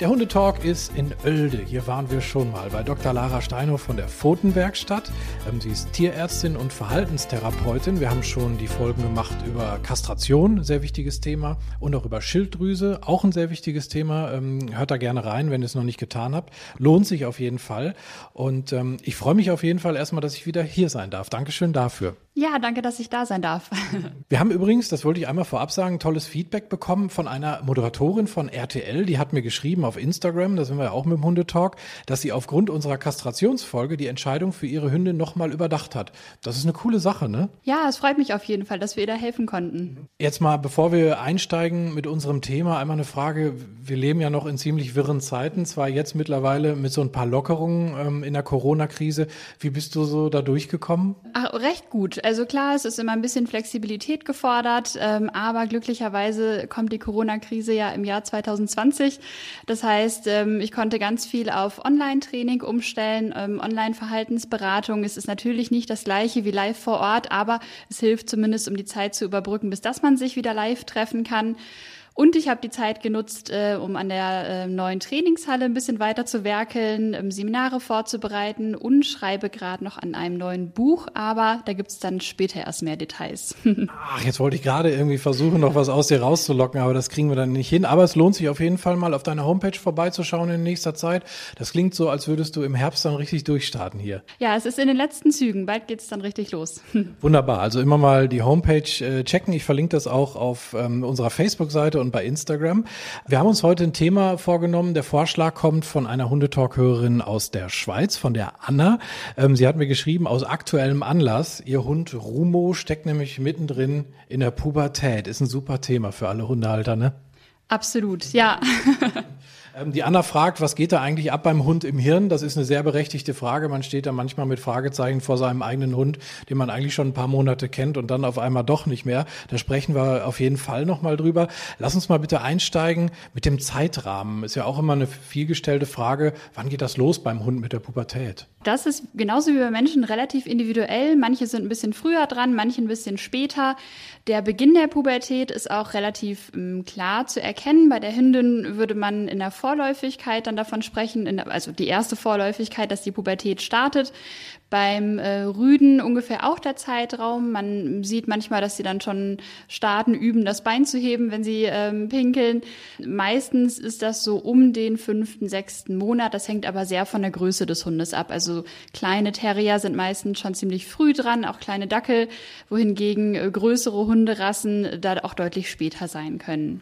Der Hundetalk ist in Oelde. Hier waren wir schon mal bei Dr. Lara Steinhoff von der Pfotenwerkstatt. Ähm, sie ist Tierärztin und Verhaltenstherapeutin. Wir haben schon die Folgen gemacht über Kastration, sehr wichtiges Thema, und auch über Schilddrüse, auch ein sehr wichtiges Thema. Ähm, hört da gerne rein, wenn ihr es noch nicht getan habt. Lohnt sich auf jeden Fall. Und ähm, ich freue mich auf jeden Fall erstmal, dass ich wieder hier sein darf. Dankeschön dafür. Ja, danke, dass ich da sein darf. Wir haben übrigens, das wollte ich einmal vorab sagen, tolles Feedback bekommen von einer Moderatorin von RTL. Die hat mir geschrieben auf Instagram, da sind wir ja auch mit dem Hundetalk, dass sie aufgrund unserer Kastrationsfolge die Entscheidung für ihre Hündin nochmal überdacht hat. Das ist eine coole Sache, ne? Ja, es freut mich auf jeden Fall, dass wir ihr da helfen konnten. Jetzt mal, bevor wir einsteigen mit unserem Thema, einmal eine Frage. Wir leben ja noch in ziemlich wirren Zeiten, zwar jetzt mittlerweile mit so ein paar Lockerungen ähm, in der Corona-Krise. Wie bist du so da durchgekommen? Ach, recht gut. Also klar, es ist immer ein bisschen Flexibilität gefordert, ähm, aber glücklicherweise kommt die Corona-Krise ja im Jahr 2020. Das heißt, ähm, ich konnte ganz viel auf Online-Training umstellen, ähm, Online-Verhaltensberatung. Es ist natürlich nicht das gleiche wie live vor Ort, aber es hilft zumindest, um die Zeit zu überbrücken, bis dass man sich wieder live treffen kann. Und ich habe die Zeit genutzt, äh, um an der äh, neuen Trainingshalle ein bisschen weiter zu werkeln, ähm, Seminare vorzubereiten und schreibe gerade noch an einem neuen Buch, aber da gibt's dann später erst mehr Details. Ach, jetzt wollte ich gerade irgendwie versuchen, noch was aus dir rauszulocken, aber das kriegen wir dann nicht hin. Aber es lohnt sich auf jeden Fall mal auf deiner Homepage vorbeizuschauen in nächster Zeit. Das klingt so, als würdest du im Herbst dann richtig durchstarten hier. Ja, es ist in den letzten Zügen. Bald geht's dann richtig los. Wunderbar. Also immer mal die Homepage äh, checken. Ich verlinke das auch auf ähm, unserer Facebook-Seite und bei Instagram. Wir haben uns heute ein Thema vorgenommen. Der Vorschlag kommt von einer Hundetalk-Hörerin aus der Schweiz, von der Anna. Ähm, sie hat mir geschrieben, aus aktuellem Anlass, ihr Hund Rumo steckt nämlich mittendrin in der Pubertät. Ist ein super Thema für alle Hundehalter, ne? Absolut, ja. Ähm, die Anna fragt, was geht da eigentlich ab beim Hund im Hirn? Das ist eine sehr berechtigte Frage. Man steht da manchmal mit Fragezeichen vor seinem eigenen Hund, den man eigentlich schon ein paar Monate kennt und dann auf einmal doch nicht mehr. Da sprechen wir auf jeden Fall nochmal drüber. Lass uns mal bitte einsteigen mit dem Zeitrahmen. Ist ja auch immer eine vielgestellte Frage. Wann geht das los beim Hund mit der Pubertät? Das ist genauso wie bei Menschen relativ individuell. Manche sind ein bisschen früher dran, manche ein bisschen später. Der Beginn der Pubertät ist auch relativ ähm, klar zu erkennen. Bei der Hündin würde man in der Vorläufigkeit dann davon sprechen, der, also die erste Vorläufigkeit, dass die Pubertät startet. Beim äh, Rüden ungefähr auch der Zeitraum. Man sieht manchmal, dass sie dann schon starten, üben, das Bein zu heben, wenn sie ähm, pinkeln. Meistens ist das so um den fünften, sechsten Monat. Das hängt aber sehr von der Größe des Hundes ab. Also kleine Terrier sind meistens schon ziemlich früh dran, auch kleine Dackel, wohingegen äh, größere Hunderassen da auch deutlich später sein können.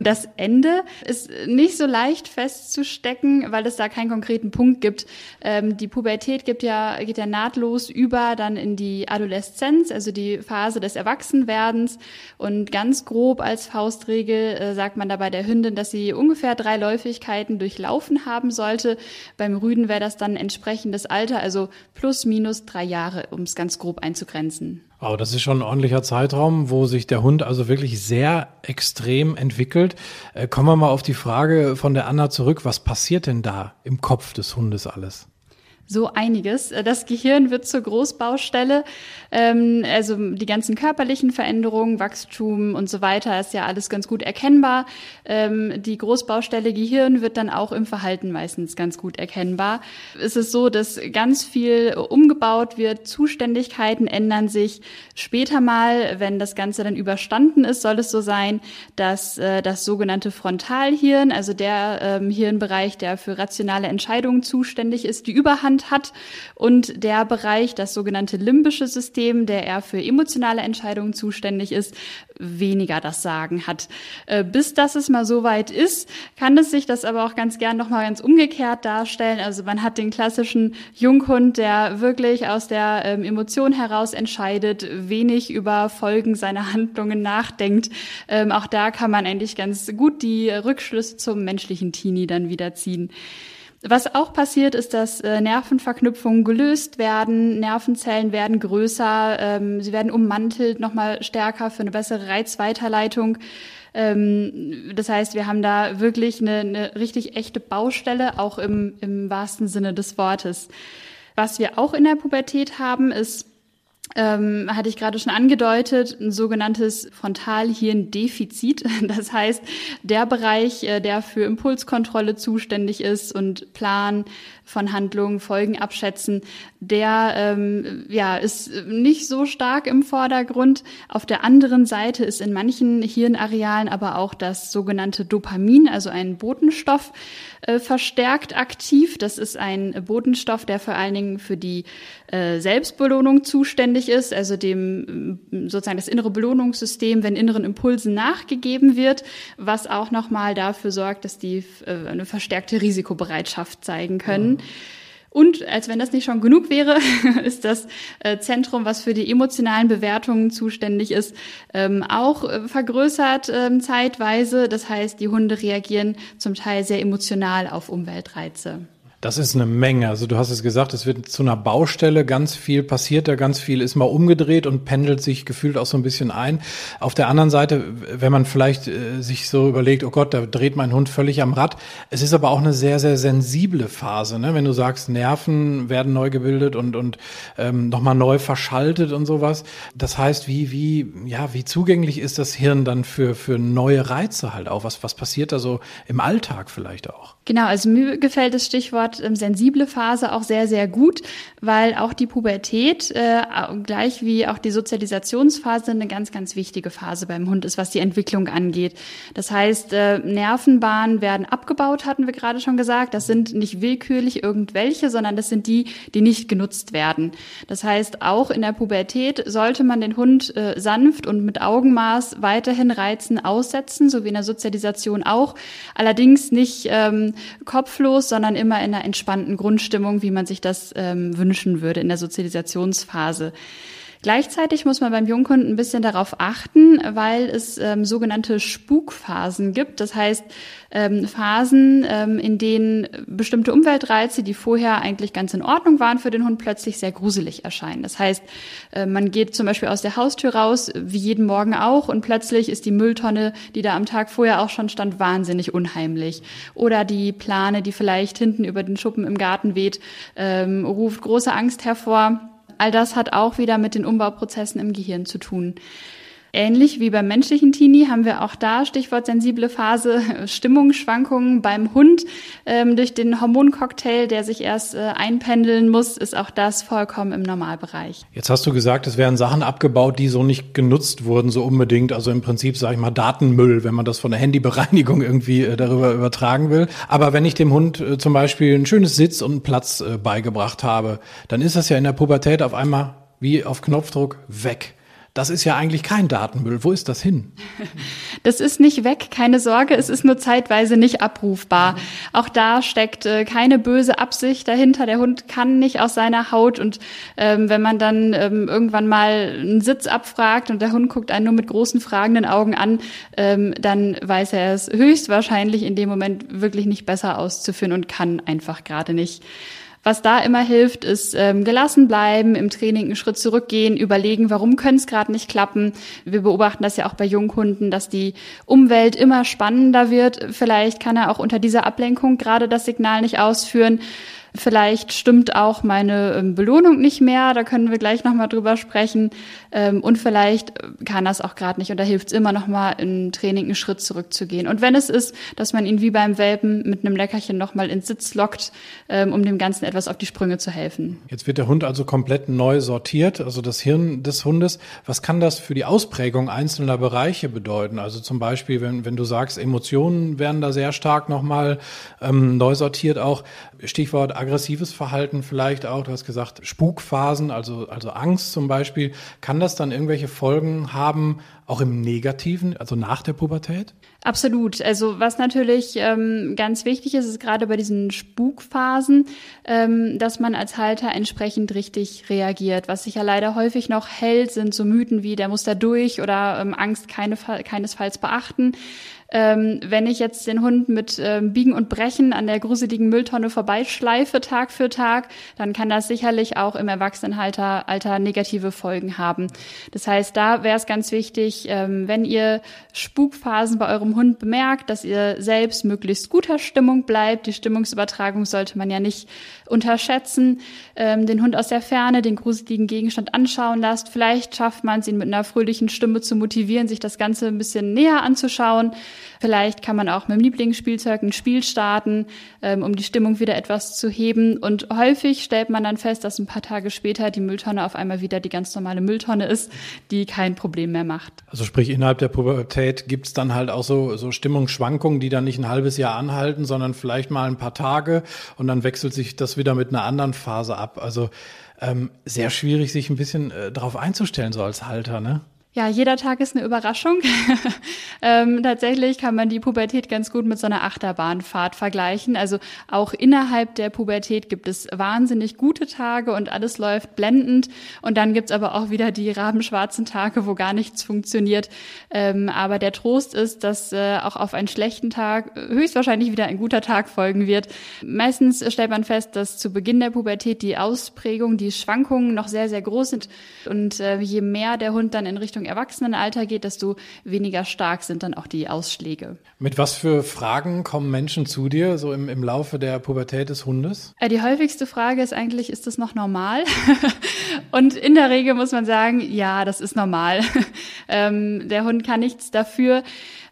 Das Ende ist nicht so leicht festzustecken, weil es da keinen konkreten Punkt gibt. Ähm, die Pubertät gibt ja, geht ja nahtlos über dann in die Adoleszenz, also die Phase des Erwachsenwerdens. Und ganz grob als Faustregel äh, sagt man dabei der Hündin, dass sie ungefähr drei Läufigkeiten durchlaufen haben sollte. Beim Rüden wäre das dann entsprechendes Alter, also plus minus drei Jahre, um es ganz grob einzugrenzen. Wow, das ist schon ein ordentlicher Zeitraum, wo sich der Hund also wirklich sehr extrem entwickelt. Äh, kommen wir mal auf die Frage von der Anna zurück. Was passiert denn da im Kopf des Hundes alles? So einiges. Das Gehirn wird zur Großbaustelle. Ähm, also die ganzen körperlichen Veränderungen, Wachstum und so weiter ist ja alles ganz gut erkennbar. Ähm, die Großbaustelle Gehirn wird dann auch im Verhalten meistens ganz gut erkennbar. Es ist so, dass ganz viel umgebaut wird, Zuständigkeiten ändern sich. Später mal, wenn das Ganze dann überstanden ist, soll es so sein, dass äh, das sogenannte Frontalhirn, also der ähm, Hirnbereich, der für rationale Entscheidungen zuständig ist, die Überhand Verstand hat und der Bereich, das sogenannte limbische System, der eher für emotionale Entscheidungen zuständig ist, weniger das Sagen hat. Äh, bis das es mal so weit ist, kann es sich das aber auch ganz gern nochmal ganz umgekehrt darstellen. Also man hat den klassischen Junghund, der wirklich aus der ähm, Emotion heraus entscheidet, wenig über Folgen seiner Handlungen nachdenkt. Ähm, auch da kann man eigentlich ganz gut die Rückschlüsse zum menschlichen Teenie dann wieder ziehen. Was auch passiert, ist, dass äh, Nervenverknüpfungen gelöst werden, Nervenzellen werden größer, ähm, sie werden ummantelt, nochmal stärker für eine bessere Reizweiterleitung. Ähm, das heißt, wir haben da wirklich eine, eine richtig echte Baustelle, auch im, im wahrsten Sinne des Wortes. Was wir auch in der Pubertät haben, ist ähm, hatte ich gerade schon angedeutet, ein sogenanntes Frontalhirndefizit. Das heißt, der Bereich, äh, der für Impulskontrolle zuständig ist und Plan von Handlungen, Folgen abschätzen, der ähm, ja, ist nicht so stark im Vordergrund. Auf der anderen Seite ist in manchen Hirnarealen aber auch das sogenannte Dopamin, also ein Botenstoff, äh, verstärkt aktiv. Das ist ein Botenstoff, der vor allen Dingen für die äh, Selbstbelohnung zuständig ist, also dem sozusagen das innere Belohnungssystem, wenn inneren Impulsen nachgegeben wird, was auch nochmal dafür sorgt, dass die äh, eine verstärkte Risikobereitschaft zeigen können. Und als wenn das nicht schon genug wäre, ist das äh, Zentrum, was für die emotionalen Bewertungen zuständig ist, ähm, auch äh, vergrößert ähm, zeitweise. Das heißt, die Hunde reagieren zum Teil sehr emotional auf Umweltreize. Das ist eine Menge. Also du hast es gesagt, es wird zu einer Baustelle, ganz viel passiert da, ganz viel ist mal umgedreht und pendelt sich gefühlt auch so ein bisschen ein. Auf der anderen Seite, wenn man vielleicht äh, sich so überlegt, oh Gott, da dreht mein Hund völlig am Rad. Es ist aber auch eine sehr, sehr sensible Phase, ne? wenn du sagst, Nerven werden neu gebildet und, und ähm, nochmal neu verschaltet und sowas. Das heißt, wie, wie, ja, wie zugänglich ist das Hirn dann für, für neue Reize halt auch? Was, was passiert da so im Alltag vielleicht auch? Genau, also mir gefällt das Stichwort ähm, sensible Phase auch sehr, sehr gut, weil auch die Pubertät, äh, gleich wie auch die Sozialisationsphase, eine ganz, ganz wichtige Phase beim Hund ist, was die Entwicklung angeht. Das heißt, äh, Nervenbahnen werden abgebaut, hatten wir gerade schon gesagt. Das sind nicht willkürlich irgendwelche, sondern das sind die, die nicht genutzt werden. Das heißt, auch in der Pubertät sollte man den Hund äh, sanft und mit Augenmaß weiterhin Reizen aussetzen, so wie in der Sozialisation auch. Allerdings nicht ähm, kopflos, sondern immer in einer entspannten Grundstimmung, wie man sich das ähm, wünschen würde in der Sozialisationsphase. Gleichzeitig muss man beim Jungkunden ein bisschen darauf achten, weil es ähm, sogenannte Spukphasen gibt. Das heißt, ähm, Phasen, ähm, in denen bestimmte Umweltreize, die vorher eigentlich ganz in Ordnung waren für den Hund, plötzlich sehr gruselig erscheinen. Das heißt, äh, man geht zum Beispiel aus der Haustür raus, wie jeden Morgen auch, und plötzlich ist die Mülltonne, die da am Tag vorher auch schon stand, wahnsinnig unheimlich. Oder die Plane, die vielleicht hinten über den Schuppen im Garten weht, ähm, ruft große Angst hervor. All das hat auch wieder mit den Umbauprozessen im Gehirn zu tun. Ähnlich wie beim menschlichen Teenie haben wir auch da, Stichwort sensible Phase, Stimmungsschwankungen beim Hund. Ähm, durch den Hormoncocktail, der sich erst äh, einpendeln muss, ist auch das vollkommen im Normalbereich. Jetzt hast du gesagt, es werden Sachen abgebaut, die so nicht genutzt wurden, so unbedingt. Also im Prinzip, sage ich mal, Datenmüll, wenn man das von der Handybereinigung irgendwie äh, darüber übertragen will. Aber wenn ich dem Hund äh, zum Beispiel ein schönes Sitz und einen Platz äh, beigebracht habe, dann ist das ja in der Pubertät auf einmal wie auf Knopfdruck weg. Das ist ja eigentlich kein Datenmüll. Wo ist das hin? Das ist nicht weg, keine Sorge. Es ist nur zeitweise nicht abrufbar. Auch da steckt äh, keine böse Absicht dahinter. Der Hund kann nicht aus seiner Haut. Und ähm, wenn man dann ähm, irgendwann mal einen Sitz abfragt und der Hund guckt einen nur mit großen fragenden Augen an, ähm, dann weiß er es höchstwahrscheinlich in dem Moment wirklich nicht besser auszuführen und kann einfach gerade nicht. Was da immer hilft, ist ähm, gelassen bleiben, im Training einen Schritt zurückgehen, überlegen, warum könnte es gerade nicht klappen. Wir beobachten das ja auch bei Junghunden, dass die Umwelt immer spannender wird. Vielleicht kann er auch unter dieser Ablenkung gerade das Signal nicht ausführen. Vielleicht stimmt auch meine ähm, Belohnung nicht mehr, da können wir gleich nochmal drüber sprechen. Ähm, und vielleicht kann das auch gerade nicht und da hilft es immer nochmal im Training einen Schritt zurückzugehen. Und wenn es ist, dass man ihn wie beim Welpen mit einem Leckerchen nochmal ins Sitz lockt, ähm, um dem Ganzen etwas auf die Sprünge zu helfen. Jetzt wird der Hund also komplett neu sortiert, also das Hirn des Hundes. Was kann das für die Ausprägung einzelner Bereiche bedeuten? Also zum Beispiel, wenn, wenn du sagst, Emotionen werden da sehr stark nochmal ähm, neu sortiert auch. Stichwort aggressives Verhalten vielleicht auch. Du hast gesagt, Spukphasen, also, also Angst zum Beispiel. Kann das dann irgendwelche Folgen haben, auch im Negativen, also nach der Pubertät? Absolut. Also was natürlich ähm, ganz wichtig ist, ist gerade bei diesen Spukphasen, ähm, dass man als Halter entsprechend richtig reagiert. Was sich ja leider häufig noch hält, sind so Mythen wie der muss da durch oder ähm, Angst keine, keinesfalls beachten. Ähm, wenn ich jetzt den Hund mit ähm, Biegen und Brechen an der gruseligen Mülltonne vorbeischleife Tag für Tag, dann kann das sicherlich auch im Erwachsenenalter Alter negative Folgen haben. Das heißt, da wäre es ganz wichtig, ähm, wenn ihr Spukphasen bei eurem Hund bemerkt, dass ihr selbst möglichst guter Stimmung bleibt. Die Stimmungsübertragung sollte man ja nicht unterschätzen. Ähm, den Hund aus der Ferne, den gruseligen Gegenstand anschauen lasst. Vielleicht schafft man es, ihn mit einer fröhlichen Stimme zu motivieren, sich das Ganze ein bisschen näher anzuschauen. Vielleicht kann man auch mit dem Lieblingsspielzeug ein Spiel starten, ähm, um die Stimmung wieder etwas zu heben. Und häufig stellt man dann fest, dass ein paar Tage später die Mülltonne auf einmal wieder die ganz normale Mülltonne ist, die kein Problem mehr macht. Also sprich, innerhalb der Pubertät gibt es dann halt auch so, so Stimmungsschwankungen, die dann nicht ein halbes Jahr anhalten, sondern vielleicht mal ein paar Tage und dann wechselt sich das wieder mit einer anderen Phase ab. Also ähm, sehr schwierig, sich ein bisschen äh, darauf einzustellen, so als Halter, ne? Ja, jeder Tag ist eine Überraschung. ähm, tatsächlich kann man die Pubertät ganz gut mit so einer Achterbahnfahrt vergleichen. Also auch innerhalb der Pubertät gibt es wahnsinnig gute Tage und alles läuft blendend. Und dann gibt's aber auch wieder die rabenschwarzen Tage, wo gar nichts funktioniert. Ähm, aber der Trost ist, dass äh, auch auf einen schlechten Tag höchstwahrscheinlich wieder ein guter Tag folgen wird. Meistens stellt man fest, dass zu Beginn der Pubertät die Ausprägung, die Schwankungen noch sehr, sehr groß sind. Und äh, je mehr der Hund dann in Richtung Erwachsenenalter geht, desto weniger stark sind dann auch die Ausschläge. Mit was für Fragen kommen Menschen zu dir, so im, im Laufe der Pubertät des Hundes? Äh, die häufigste Frage ist eigentlich, ist das noch normal? Und in der Regel muss man sagen, ja, das ist normal. ähm, der Hund kann nichts dafür.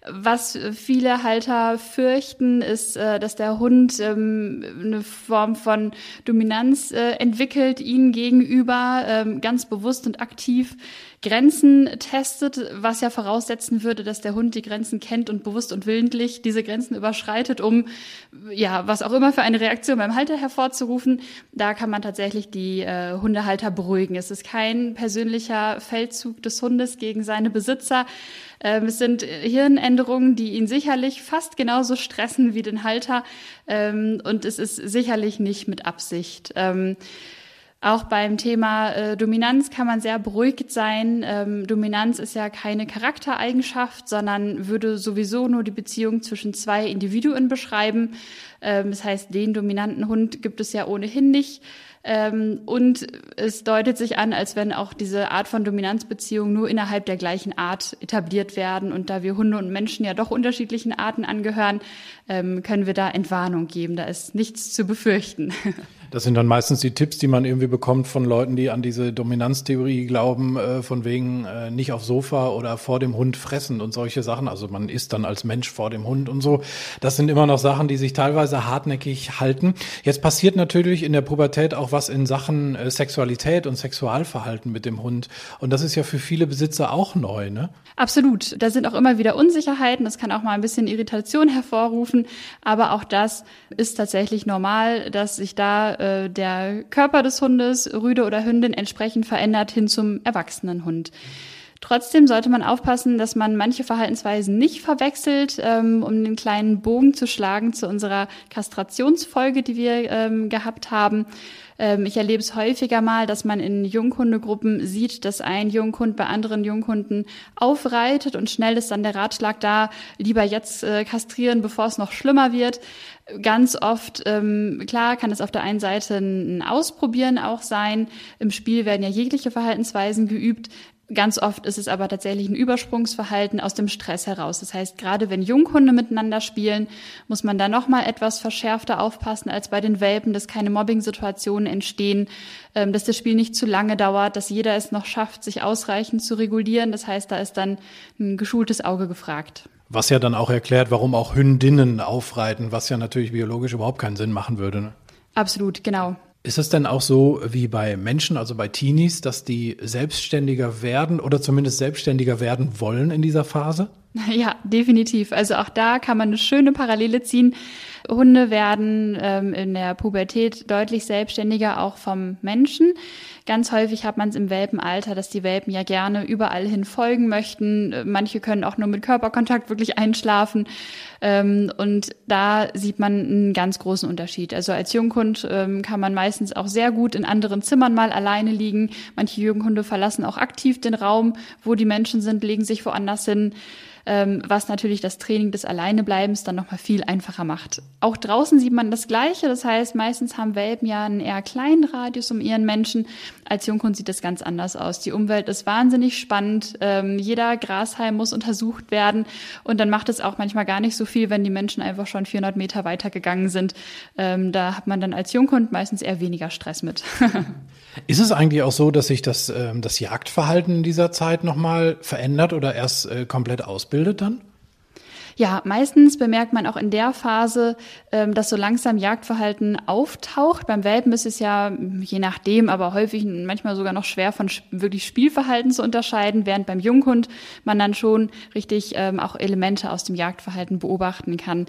Was viele Halter fürchten, ist, äh, dass der Hund ähm, eine Form von Dominanz äh, entwickelt, ihnen gegenüber ähm, ganz bewusst und aktiv Grenzen testet, was ja voraussetzen würde, dass der Hund die Grenzen kennt und bewusst und willentlich diese Grenzen überschreitet, um ja, was auch immer für eine Reaktion beim Halter hervorzurufen. Da kann man tatsächlich die äh, Hundehalter beruhigen. Es ist kein persönlicher Feldzug des Hundes gegen seine Besitzer. Ähm, es sind Hirnänderungen, die ihn sicherlich fast genauso stressen wie den Halter. Ähm, und es ist sicherlich nicht mit Absicht. Ähm, auch beim Thema äh, Dominanz kann man sehr beruhigt sein. Ähm, Dominanz ist ja keine Charaktereigenschaft, sondern würde sowieso nur die Beziehung zwischen zwei Individuen beschreiben. Ähm, das heißt, den dominanten Hund gibt es ja ohnehin nicht. Ähm, und es deutet sich an, als wenn auch diese Art von Dominanzbeziehung nur innerhalb der gleichen Art etabliert werden. Und da wir Hunde und Menschen ja doch unterschiedlichen Arten angehören, ähm, können wir da Entwarnung geben. Da ist nichts zu befürchten. Das sind dann meistens die Tipps, die man irgendwie bekommt von Leuten, die an diese Dominanztheorie glauben, äh, von wegen äh, nicht aufs Sofa oder vor dem Hund fressen und solche Sachen. Also man isst dann als Mensch vor dem Hund und so. Das sind immer noch Sachen, die sich teilweise hartnäckig halten. Jetzt passiert natürlich in der Pubertät auch was in Sachen äh, Sexualität und Sexualverhalten mit dem Hund. Und das ist ja für viele Besitzer auch neu, ne? Absolut. Da sind auch immer wieder Unsicherheiten. Das kann auch mal ein bisschen Irritation hervorrufen. Aber auch das ist tatsächlich normal, dass sich da äh, der Körper des Hundes, Rüde oder Hündin, entsprechend verändert hin zum erwachsenen Hund. Trotzdem sollte man aufpassen, dass man manche Verhaltensweisen nicht verwechselt, ähm, um den kleinen Bogen zu schlagen zu unserer Kastrationsfolge, die wir ähm, gehabt haben. Ähm, ich erlebe es häufiger mal, dass man in Junghundegruppen sieht, dass ein Junghund bei anderen Junghunden aufreitet und schnell ist dann der Ratschlag da, lieber jetzt äh, kastrieren, bevor es noch schlimmer wird. Ganz oft, ähm, klar, kann es auf der einen Seite ein Ausprobieren auch sein. Im Spiel werden ja jegliche Verhaltensweisen geübt. Ganz oft ist es aber tatsächlich ein Übersprungsverhalten aus dem Stress heraus. Das heißt, gerade wenn Junghunde miteinander spielen, muss man da noch mal etwas verschärfter aufpassen als bei den Welpen, dass keine Mobbing-Situationen entstehen, ähm, dass das Spiel nicht zu lange dauert, dass jeder es noch schafft, sich ausreichend zu regulieren. Das heißt, da ist dann ein geschultes Auge gefragt. Was ja dann auch erklärt, warum auch Hündinnen aufreiten, was ja natürlich biologisch überhaupt keinen Sinn machen würde. Ne? Absolut, genau. Ist es denn auch so wie bei Menschen, also bei Teenies, dass die selbstständiger werden oder zumindest selbstständiger werden wollen in dieser Phase? Ja, definitiv. Also auch da kann man eine schöne Parallele ziehen. Hunde werden ähm, in der Pubertät deutlich selbstständiger, auch vom Menschen. Ganz häufig hat man es im Welpenalter, dass die Welpen ja gerne überall hin folgen möchten. Manche können auch nur mit Körperkontakt wirklich einschlafen. Ähm, und da sieht man einen ganz großen Unterschied. Also als Junghund ähm, kann man meistens auch sehr gut in anderen Zimmern mal alleine liegen. Manche Junghunde verlassen auch aktiv den Raum, wo die Menschen sind, legen sich woanders hin was natürlich das Training des Alleinebleibens dann nochmal viel einfacher macht. Auch draußen sieht man das Gleiche, das heißt, meistens haben Welpen ja einen eher kleinen Radius um ihren Menschen. Als Junghund sieht das ganz anders aus. Die Umwelt ist wahnsinnig spannend, ähm, jeder Grashalm muss untersucht werden und dann macht es auch manchmal gar nicht so viel, wenn die Menschen einfach schon 400 Meter weiter gegangen sind. Ähm, da hat man dann als Junghund meistens eher weniger Stress mit. Ist es eigentlich auch so, dass sich das, ähm, das Jagdverhalten in dieser Zeit nochmal verändert oder erst äh, komplett ausbildet dann? Ja, meistens bemerkt man auch in der Phase, ähm, dass so langsam Jagdverhalten auftaucht. Beim Welpen ist es ja je nachdem, aber häufig manchmal sogar noch schwer von wirklich Spielverhalten zu unterscheiden, während beim Junghund man dann schon richtig ähm, auch Elemente aus dem Jagdverhalten beobachten kann.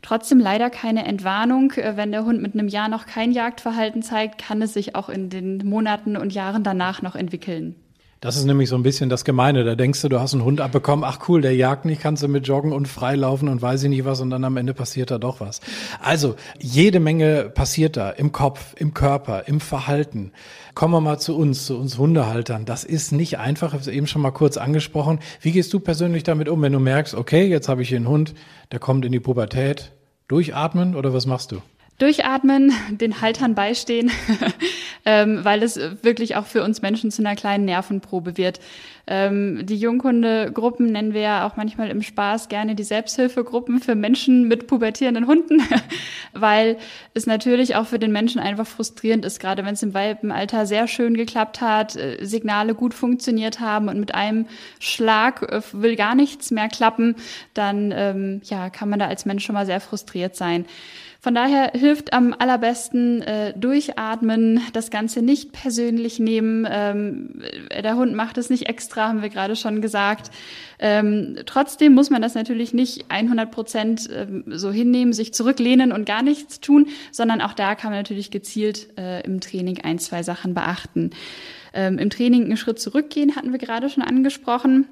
Trotzdem leider keine Entwarnung. Äh, wenn der Hund mit einem Jahr noch kein Jagdverhalten zeigt, kann es sich auch in den Monaten und Jahren danach noch entwickeln. Das ist nämlich so ein bisschen das Gemeine. Da denkst du, du hast einen Hund abbekommen, ach cool, der jagt nicht, kannst du mit joggen und freilaufen und weiß ich nicht was und dann am Ende passiert da doch was. Also, jede Menge passiert da im Kopf, im Körper, im Verhalten. Kommen wir mal zu uns, zu uns Hundehaltern. Das ist nicht einfach, ich habe es eben schon mal kurz angesprochen. Wie gehst du persönlich damit um, wenn du merkst, okay, jetzt habe ich hier einen Hund, der kommt in die Pubertät, durchatmen oder was machst du? durchatmen, den Haltern beistehen, ähm, weil es wirklich auch für uns Menschen zu einer kleinen Nervenprobe wird. Ähm, die Junghundegruppen nennen wir ja auch manchmal im Spaß gerne die Selbsthilfegruppen für Menschen mit pubertierenden Hunden, weil es natürlich auch für den Menschen einfach frustrierend ist, gerade wenn es im Welpenalter sehr schön geklappt hat, äh, Signale gut funktioniert haben und mit einem Schlag äh, will gar nichts mehr klappen, dann ähm, ja, kann man da als Mensch schon mal sehr frustriert sein. Von daher hilft am allerbesten äh, durchatmen, das Ganze nicht persönlich nehmen. Ähm, der Hund macht es nicht extra, haben wir gerade schon gesagt. Ähm, trotzdem muss man das natürlich nicht 100 Prozent ähm, so hinnehmen, sich zurücklehnen und gar nichts tun, sondern auch da kann man natürlich gezielt äh, im Training ein, zwei Sachen beachten. Ähm, Im Training einen Schritt zurückgehen hatten wir gerade schon angesprochen.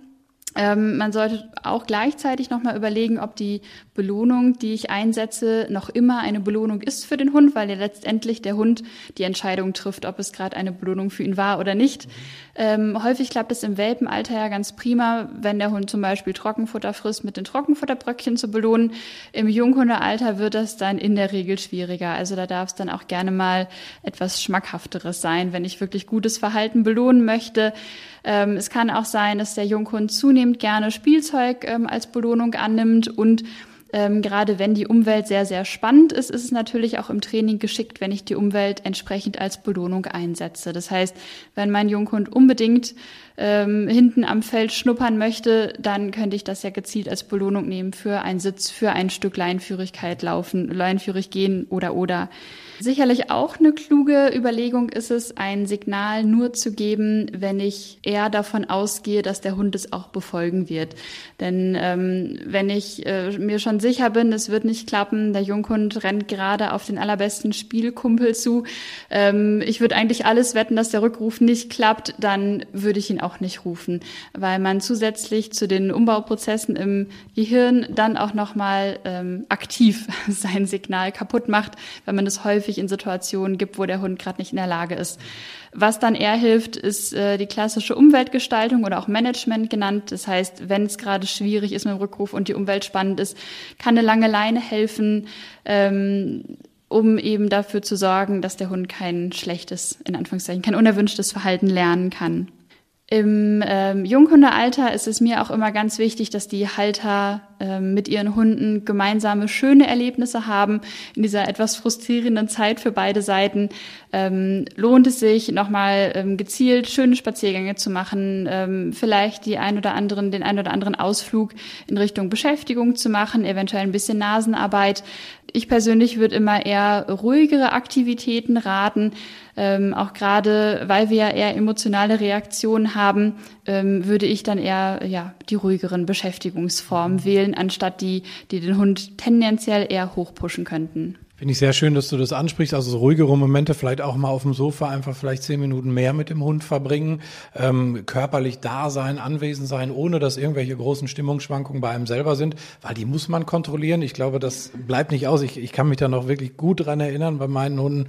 Ähm, man sollte auch gleichzeitig nochmal überlegen, ob die Belohnung, die ich einsetze, noch immer eine Belohnung ist für den Hund, weil ja letztendlich der Hund die Entscheidung trifft, ob es gerade eine Belohnung für ihn war oder nicht. Mhm. Ähm, häufig klappt es im Welpenalter ja ganz prima, wenn der Hund zum Beispiel Trockenfutter frisst, mit den Trockenfutterbröckchen zu belohnen. Im Junghundealter wird das dann in der Regel schwieriger. Also da darf es dann auch gerne mal etwas Schmackhafteres sein, wenn ich wirklich gutes Verhalten belohnen möchte. Ähm, es kann auch sein, dass der Junghund zunehmend gerne Spielzeug ähm, als Belohnung annimmt und ähm, gerade wenn die Umwelt sehr, sehr spannend ist, ist es natürlich auch im Training geschickt, wenn ich die Umwelt entsprechend als Belohnung einsetze. Das heißt, wenn mein Junghund unbedingt ähm, hinten am Feld schnuppern möchte, dann könnte ich das ja gezielt als Belohnung nehmen für einen Sitz, für ein Stück Leinführigkeit laufen, leinführig gehen oder oder. Sicherlich auch eine kluge Überlegung ist es, ein Signal nur zu geben, wenn ich eher davon ausgehe, dass der Hund es auch befolgen wird. Denn ähm, wenn ich äh, mir schon sicher bin, es wird nicht klappen, der Junghund rennt gerade auf den allerbesten Spielkumpel zu, ähm, ich würde eigentlich alles wetten, dass der Rückruf nicht klappt, dann würde ich ihn auch nicht rufen, weil man zusätzlich zu den Umbauprozessen im Gehirn dann auch nochmal ähm, aktiv sein Signal kaputt macht, wenn man das häufig häufig in Situationen gibt, wo der Hund gerade nicht in der Lage ist. Was dann eher hilft, ist äh, die klassische Umweltgestaltung oder auch Management genannt. Das heißt, wenn es gerade schwierig ist mit dem Rückruf und die Umwelt spannend ist, kann eine lange Leine helfen, ähm, um eben dafür zu sorgen, dass der Hund kein schlechtes, in Anführungszeichen, kein unerwünschtes Verhalten lernen kann. Im ähm, Junghundealter ist es mir auch immer ganz wichtig, dass die Halter ähm, mit ihren Hunden gemeinsame schöne Erlebnisse haben. In dieser etwas frustrierenden Zeit für beide Seiten ähm, lohnt es sich, nochmal ähm, gezielt schöne Spaziergänge zu machen, ähm, vielleicht die ein oder anderen, den ein oder anderen Ausflug in Richtung Beschäftigung zu machen, eventuell ein bisschen Nasenarbeit. Ich persönlich würde immer eher ruhigere Aktivitäten raten, ähm, auch gerade weil wir ja eher emotionale Reaktionen haben, ähm, würde ich dann eher ja, die ruhigeren Beschäftigungsformen wählen, anstatt die, die den Hund tendenziell eher hochpushen könnten. Finde ich sehr schön, dass du das ansprichst. Also so ruhigere Momente, vielleicht auch mal auf dem Sofa einfach vielleicht zehn Minuten mehr mit dem Hund verbringen, ähm, körperlich da sein, anwesend sein, ohne dass irgendwelche großen Stimmungsschwankungen bei einem selber sind, weil die muss man kontrollieren. Ich glaube, das bleibt nicht aus. Ich, ich kann mich da noch wirklich gut dran erinnern bei meinen Hunden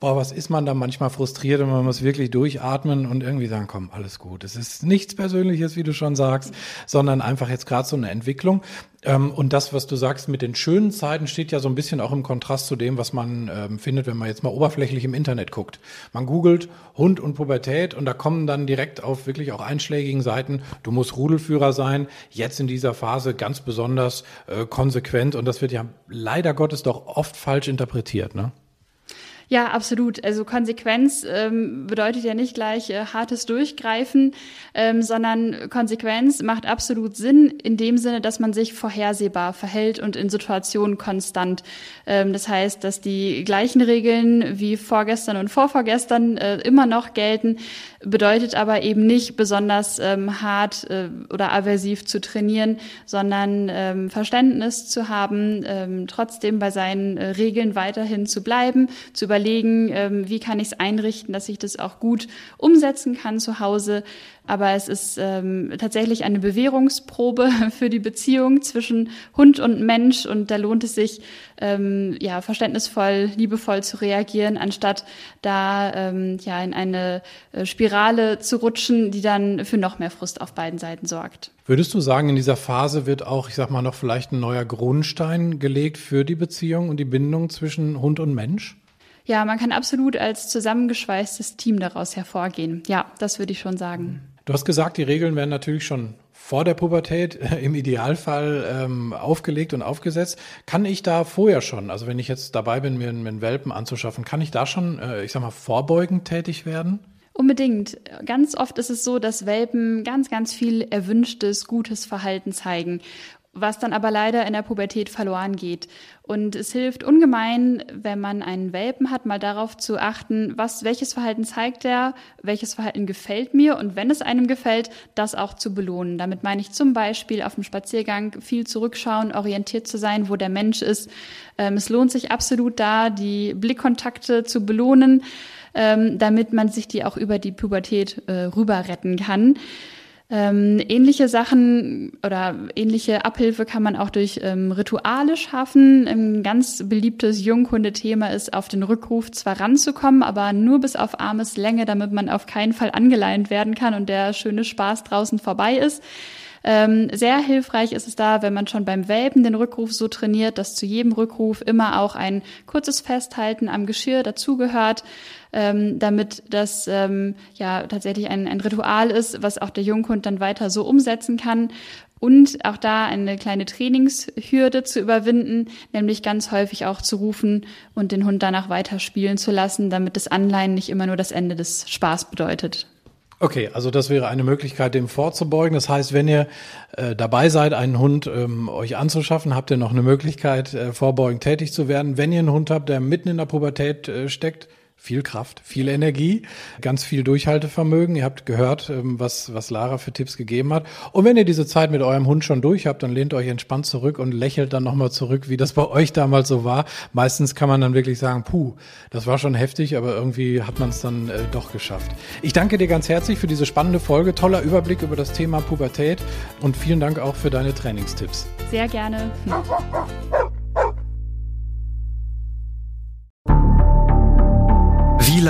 boah, was ist man da manchmal frustriert und man muss wirklich durchatmen und irgendwie sagen, komm, alles gut. Es ist nichts Persönliches, wie du schon sagst, sondern einfach jetzt gerade so eine Entwicklung. Ähm, und das, was du sagst mit den schönen Zeiten, steht ja so ein bisschen auch im Kontrast zu dem, was man ähm, findet, wenn man jetzt mal oberflächlich im Internet guckt. Man googelt Hund und Pubertät und da kommen dann direkt auf wirklich auch einschlägigen Seiten, du musst Rudelführer sein, jetzt in dieser Phase ganz besonders äh, konsequent und das wird ja leider Gottes doch oft falsch interpretiert, ne? Ja, absolut. Also Konsequenz ähm, bedeutet ja nicht gleich äh, hartes Durchgreifen, ähm, sondern Konsequenz macht absolut Sinn in dem Sinne, dass man sich vorhersehbar verhält und in Situationen konstant. Ähm, das heißt, dass die gleichen Regeln wie vorgestern und vorvorgestern äh, immer noch gelten, bedeutet aber eben nicht besonders ähm, hart äh, oder aversiv zu trainieren, sondern ähm, Verständnis zu haben, ähm, trotzdem bei seinen äh, Regeln weiterhin zu bleiben, zu überlegen, ähm, wie kann ich es einrichten, dass ich das auch gut umsetzen kann zu Hause. Aber es ist ähm, tatsächlich eine Bewährungsprobe für die Beziehung zwischen Hund und Mensch und da lohnt es sich, ähm, ja, verständnisvoll, liebevoll zu reagieren, anstatt da ähm, ja in eine äh, Spirale zu rutschen, die dann für noch mehr Frust auf beiden Seiten sorgt. Würdest du sagen, in dieser Phase wird auch, ich sag mal, noch vielleicht ein neuer Grundstein gelegt für die Beziehung und die Bindung zwischen Hund und Mensch? Ja, man kann absolut als zusammengeschweißtes Team daraus hervorgehen. Ja, das würde ich schon sagen. Du hast gesagt, die Regeln werden natürlich schon vor der Pubertät äh, im Idealfall ähm, aufgelegt und aufgesetzt. Kann ich da vorher schon, also wenn ich jetzt dabei bin, mir, mir einen Welpen anzuschaffen, kann ich da schon, äh, ich sag mal, vorbeugend tätig werden? Unbedingt. Ganz oft ist es so, dass Welpen ganz, ganz viel erwünschtes, gutes Verhalten zeigen was dann aber leider in der Pubertät verloren geht. Und es hilft ungemein, wenn man einen Welpen hat, mal darauf zu achten, was, welches Verhalten zeigt er, welches Verhalten gefällt mir und wenn es einem gefällt, das auch zu belohnen. Damit meine ich zum Beispiel auf dem Spaziergang viel zurückschauen, orientiert zu sein, wo der Mensch ist. Ähm, es lohnt sich absolut da, die Blickkontakte zu belohnen, ähm, damit man sich die auch über die Pubertät äh, rüber retten kann. Ähm, ähnliche Sachen oder ähnliche Abhilfe kann man auch durch ähm, Rituale schaffen. Ein ganz beliebtes Junghundethema ist, auf den Rückruf zwar ranzukommen, aber nur bis auf Armeslänge, damit man auf keinen Fall angeleint werden kann und der schöne Spaß draußen vorbei ist. Ähm, sehr hilfreich ist es da, wenn man schon beim Welpen den Rückruf so trainiert, dass zu jedem Rückruf immer auch ein kurzes Festhalten am Geschirr dazugehört, ähm, damit das ähm, ja tatsächlich ein, ein Ritual ist, was auch der Junghund dann weiter so umsetzen kann und auch da eine kleine Trainingshürde zu überwinden, nämlich ganz häufig auch zu rufen und den Hund danach weiter spielen zu lassen, damit das Anleihen nicht immer nur das Ende des Spaß bedeutet. Okay, also das wäre eine Möglichkeit, dem vorzubeugen. Das heißt, wenn ihr äh, dabei seid, einen Hund ähm, euch anzuschaffen, habt ihr noch eine Möglichkeit, äh, vorbeugend tätig zu werden. Wenn ihr einen Hund habt, der mitten in der Pubertät äh, steckt, viel Kraft, viel Energie, ganz viel Durchhaltevermögen. Ihr habt gehört, ähm, was, was Lara für Tipps gegeben hat. Und wenn ihr diese Zeit mit eurem Hund schon durch habt, dann lehnt euch entspannt zurück und lächelt dann nochmal zurück, wie das bei euch damals so war. Meistens kann man dann wirklich sagen, puh, das war schon heftig, aber irgendwie hat man es dann äh, doch geschafft. Ich danke dir ganz herzlich für diese spannende Folge. Toller Überblick über das Thema Pubertät und vielen Dank auch für deine Trainingstipps. Sehr gerne.